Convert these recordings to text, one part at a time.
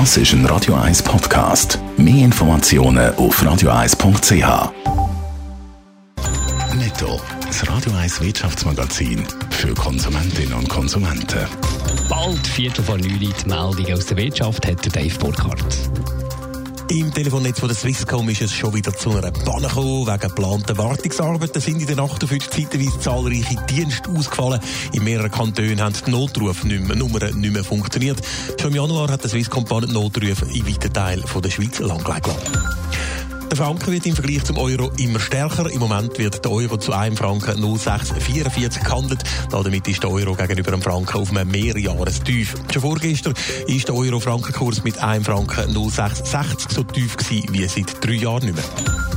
Das ist ein Radio 1 Podcast. Mehr Informationen auf radio1.ch. Netto, das Radio 1 Wirtschaftsmagazin für Konsumentinnen und Konsumenten. Bald Viertel vor neun die Meldung aus der Wirtschaft hat der Dave Burkhardt. Im Telefonnetz von der Swisscom ist es schon wieder zu einer Panne gekommen. Wegen geplanter Wartungsarbeiten sind in auf heute zeitweise zahlreiche Dienste ausgefallen. In mehreren Kantonen haben die Notrufe nicht mehr, funktioniert. Schon im Januar hat der Swisscom die Notrufe in weiten Teilen der Schweiz langgelegt der Franken wird im Vergleich zum Euro immer stärker. Im Moment wird der Euro zu einem Franken 0,644 gehandelt. Damit ist der Euro gegenüber dem Franken auf einem Mehrjahrestief. Schon vorgestern ist der Euro-Frankenkurs mit einem Franken 0,660 so tief gewesen wie seit drei Jahren nicht mehr.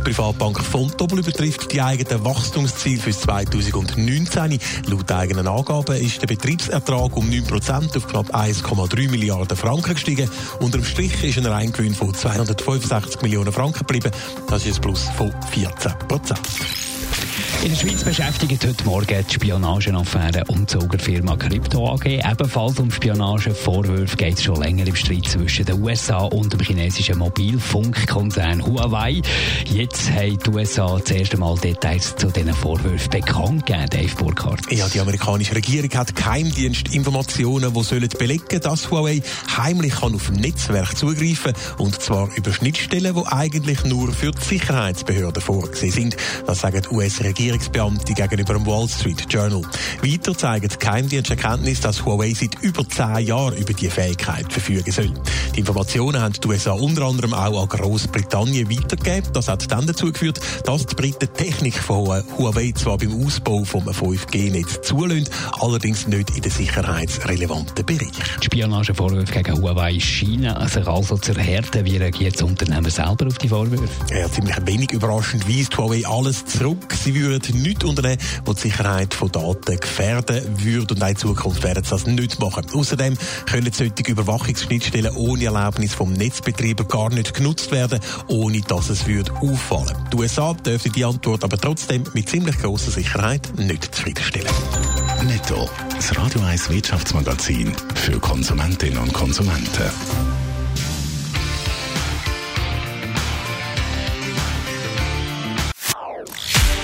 Die Privatbank Vontobel übertrifft die eigenen Wachstumsziele für 2019. Laut eigenen Angaben ist der Betriebsertrag um 9% auf knapp 1,3 Milliarden Franken gestiegen. Unterm Strich ist ein Reingewinn von 265 Millionen Franken geblieben. Das ist ein Plus von 14%. In der Schweiz beschäftigt heute Morgen die Spionageaffäre um die Zugerfirma Crypto AG. Ebenfalls um Spionagevorwürfe geht es schon länger im Streit zwischen den USA und dem chinesischen Mobilfunkkonzern Huawei. Jetzt haben die USA das erste Mal Details zu diesen Vorwürfen bekannt gegeben, Dave Burkhardt. Ja, die amerikanische Regierung hat Geheimdienstinformationen, die sollen belegen, dass Huawei heimlich kann auf Netzwerk zugreifen und zwar über Schnittstellen, die eigentlich nur für die Sicherheitsbehörden vorgesehen sind. Das sagen die US-Regierung Regierungsbeamte gegenüber dem Wall Street Journal. Weiter zeigen die Geheimdiensterkenntnis, dass Huawei seit über zehn Jahren über die Fähigkeit verfügen soll. Die Informationen haben die USA unter anderem auch an Großbritannien weitergegeben. Das hat dann dazu geführt, dass die Briten Technik von Huawei zwar beim Ausbau vom 5G-Netz zulassen, allerdings nicht in den sicherheitsrelevanten Bereich. Die Spionagevorwürfe gegen Huawei scheinen sich also zu erhärten. Wie reagiert das Unternehmen selber auf die Vorwürfe? Ja, ziemlich wenig überraschend weist Huawei alles zurück. Sie würden würden nichts unternehmen, was die Sicherheit von Daten gefährden würde. Und auch in Zukunft werden sie das nicht machen. Außerdem können solche Überwachungsschnittstellen ohne Erlaubnis vom Netzbetreiber gar nicht genutzt werden, ohne dass es würde auffallen. Die USA dürften die Antwort aber trotzdem mit ziemlich grosser Sicherheit nicht zufriedenstellen. Netto, das Radio 1 Wirtschaftsmagazin für Konsumentinnen und Konsumenten.